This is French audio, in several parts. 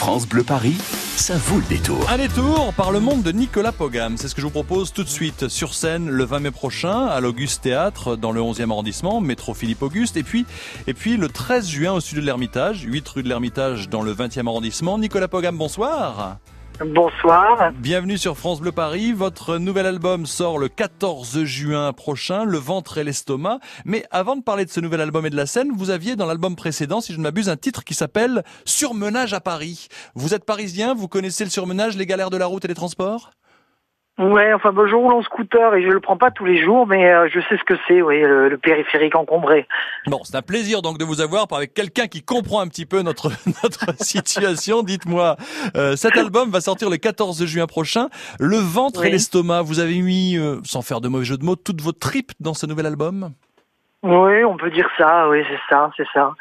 France Bleu Paris, ça vaut le détour. Un détour par le monde de Nicolas Pogam. C'est ce que je vous propose tout de suite sur scène le 20 mai prochain à l'Auguste Théâtre dans le 11e arrondissement, métro Philippe Auguste. Et puis, le 13 juin au studio de l'Ermitage, 8 rue de l'Ermitage dans le 20e arrondissement. Nicolas Pogam, bonsoir. Bonsoir. Bienvenue sur France Bleu Paris. Votre nouvel album sort le 14 juin prochain, Le ventre et l'estomac. Mais avant de parler de ce nouvel album et de la scène, vous aviez dans l'album précédent, si je ne m'abuse, un titre qui s'appelle Surmenage à Paris. Vous êtes parisien, vous connaissez le surmenage, les galères de la route et les transports? Ouais, enfin, bon, je roule en scooter et je le prends pas tous les jours, mais euh, je sais ce que c'est, oui, le, le périphérique encombré. Bon, c'est un plaisir donc de vous avoir avec quelqu'un qui comprend un petit peu notre notre situation. Dites-moi, euh, cet album va sortir le 14 juin prochain. Le ventre et l'estomac, vous avez mis, euh, sans faire de mauvais jeu de mots, toutes vos tripes dans ce nouvel album? Oui, on peut dire ça, oui, c'est ça, c'est ça.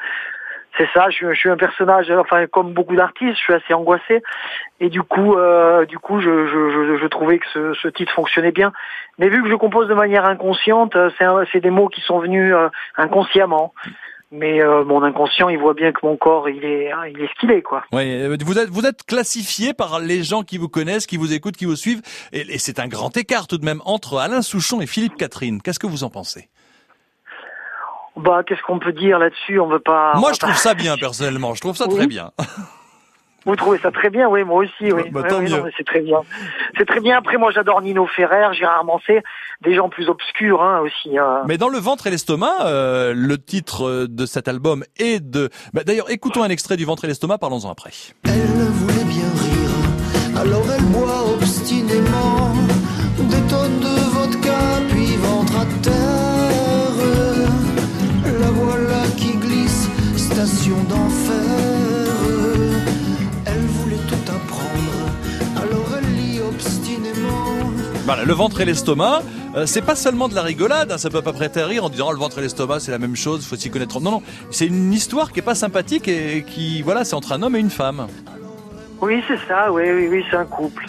C'est ça, je, suis- je suis un personnage, enfin, comme beaucoup d'artistes, je suis assez angoissé. Et du coup, euh, du coup, je, je, je, trouvais que ce, titre fonctionnait bien. Mais vu que je compose de manière inconsciente, euh, c'est des mots qui sont venus euh, inconsciemment. Mais mon inconscient, il voit bien que mon corps, il est, hein, il est ce qu'il est, quoi. Oui, vous êtes vous êtes classifié par les gens qui vous connaissent, qui vous écoutent, qui vous suivent, et, et c'est un grand écart tout de même entre Alain Souchon et Philippe Catherine. Qu'est-ce que vous en pensez? Bah, qu'est-ce qu'on peut dire là-dessus? On veut pas. Moi, je trouve ça bien personnellement. Je trouve ça Oui. très bien. Vous trouvez ça très bien, oui, moi aussi, oui. Bah, oui, mais c'est très bien. C'est très bien. Après, moi, j'adore Nino Ferrer, Gérard Mancé, des gens plus obscurs, hein, aussi. euh. Mais dans le ventre et l'estomac, euh, le titre euh, de cet album est de. Bah, D'ailleurs, écoutons un extrait du ventre et l'estomac. Parlons-en après. Elle voulait bien rire, alors elle boit Voilà, le ventre et l'estomac, euh, c'est pas seulement de la rigolade, hein, ça peut pas prêter à rire en disant oh, le ventre et l'estomac c'est la même chose, faut s'y connaître. Non, non, c'est une histoire qui est pas sympathique et qui, voilà, c'est entre un homme et une femme. Oui, c'est ça, oui, oui, oui, c'est un couple.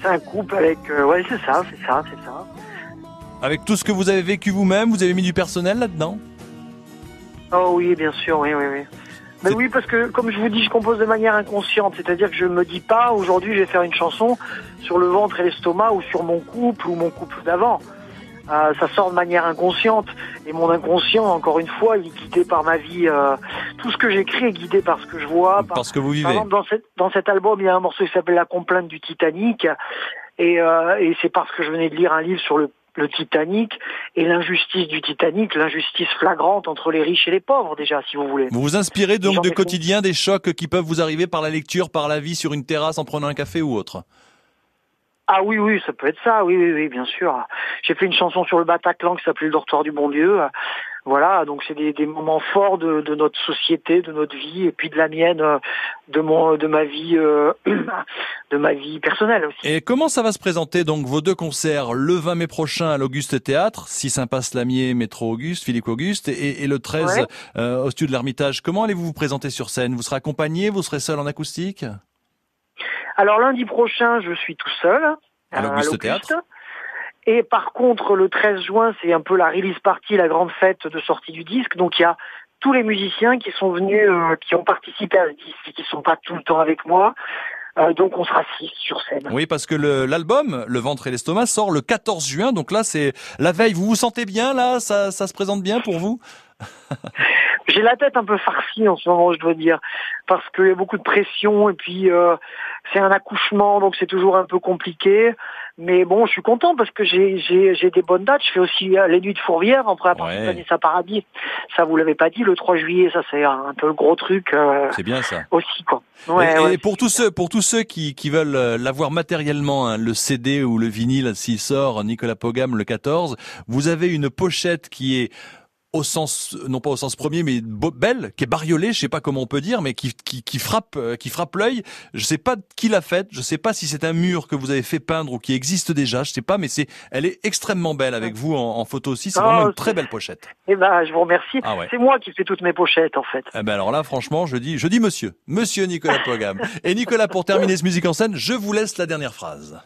C'est un couple avec... euh, ouais, c'est ça, c'est ça, c'est ça. Avec tout ce que vous avez vécu vous-même, vous avez mis du personnel là-dedans? Oh oui, bien sûr, oui, oui, oui. Mais oui, parce que, comme je vous dis, je compose de manière inconsciente. C'est-à-dire que je me dis pas, aujourd'hui, je vais faire une chanson sur le ventre et l'estomac, ou sur mon couple, ou mon couple d'avant. Euh, ça sort de manière inconsciente. Et mon inconscient, encore une fois, il est guidé par ma vie. euh, tout ce que j'écris est guidé par ce que je vois, par, Parce que vous Par vivez. exemple, dans, cette, dans cet album, il y a un morceau qui s'appelle La complainte du Titanic. Et, euh, et c'est parce que je venais de lire un livre sur le, le Titanic et l'injustice du Titanic, l'injustice flagrante entre les riches et les pauvres, déjà, si vous voulez. Vous vous inspirez donc de quotidien, des chocs qui peuvent vous arriver par la lecture, par la vie sur une terrasse en prenant un café ou autre? Ah oui, oui, ça peut être ça, oui, oui, oui, bien sûr. J'ai fait une chanson sur le Bataclan qui s'appelait Le Dortoir du Bon Dieu. Voilà, donc c'est des, des moments forts de, de notre société, de notre vie, et puis de la mienne, euh, de mon, de ma vie, euh, de ma vie personnelle aussi. Et comment ça va se présenter donc vos deux concerts le 20 mai prochain à l'Auguste Théâtre, 6 Impasse Lamier, métro Auguste, Philippe Auguste, et, et le 13 Ouais. euh, au studio de l'Ermitage. Comment allez-vous vous présenter sur scène? Vous serez accompagné Vous serez seul en acoustique? Alors lundi prochain, je suis tout seul. À l'Auguste Théâtre. Et par contre, le 13 juin, c'est un peu la release party, la grande fête de sortie du disque. Donc il y a tous les musiciens qui sont venus, euh, qui ont participé à ce disque, qui sont pas tout le temps avec moi. Euh, donc on sera six sur scène. Oui, parce que le- l'album, Le ventre et l'estomac, sort le 14 juin. Donc là, c'est la veille. Vous vous sentez bien là? Ça, ça se présente bien pour vous? J'ai la tête un peu farcie en ce moment, je dois dire, parce qu'il y a beaucoup de pression et puis euh, c'est un accouchement, donc c'est toujours un peu compliqué. Mais bon, je suis content parce que j'ai j'ai j'ai des bonnes dates. Je fais aussi euh, les nuits de Fourvière entre la partie Ouais. Vanessa Paradis. Ça, vous l'avez pas dit, le 3 juillet, ça c'est un, peu le gros truc euh, C'est bien ça. aussi quoi. Ouais, et, et ouais. pour tous ceux, pour tous ceux qui, qui veulent euh, l'avoir matériellement, hein, le CD ou le vinyle, s'il sort, Nicolas Pogam le 14, vous avez une pochette qui est au sens, non pas au sens premier, mais belle, qui est bariolée, je sais pas comment on peut dire, mais qui, qui, qui frappe, euh, qui frappe l'œil. Je sais pas qui l'a faite, je sais pas si c'est un mur que vous avez fait peindre ou qui existe déjà, je sais pas, mais c'est, elle est extrêmement belle avec vous en, en photo aussi. C'est Oh, vraiment une c'est- très belle pochette. Eh ben, je vous remercie. Ah ouais. C'est moi qui fais toutes mes pochettes en fait. Eh ben alors là, franchement, je dis, je dis monsieur, monsieur Nicolas Pogam. Et Nicolas, pour terminer ce musique en scène, je vous laisse la dernière phrase.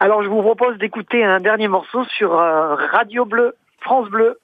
Alors je vous propose d'écouter un dernier morceau sur euh, Radio Bleu, France Bleu.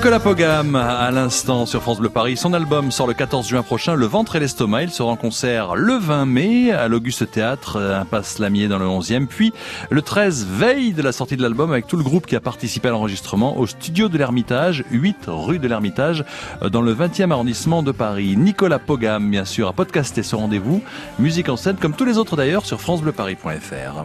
Nicolas Pogam, à l'instant sur France Bleu Paris. Son album sort le 14 juin prochain, Le ventre et l'estomac. Il sera en concert le 20 mai à l'Auguste Théâtre, impasse Lamier dans le 11e. Puis le 13, veille de la sortie de l'album avec tout le groupe qui a participé à l'enregistrement au studio de l'Ermitage, 8 rue de l'Ermitage, dans le 20e arrondissement de Paris. Nicolas Pogam, bien sûr, a podcasté ce rendez-vous. Musique en scène comme tous les autres d'ailleurs sur francebleuparis.fr.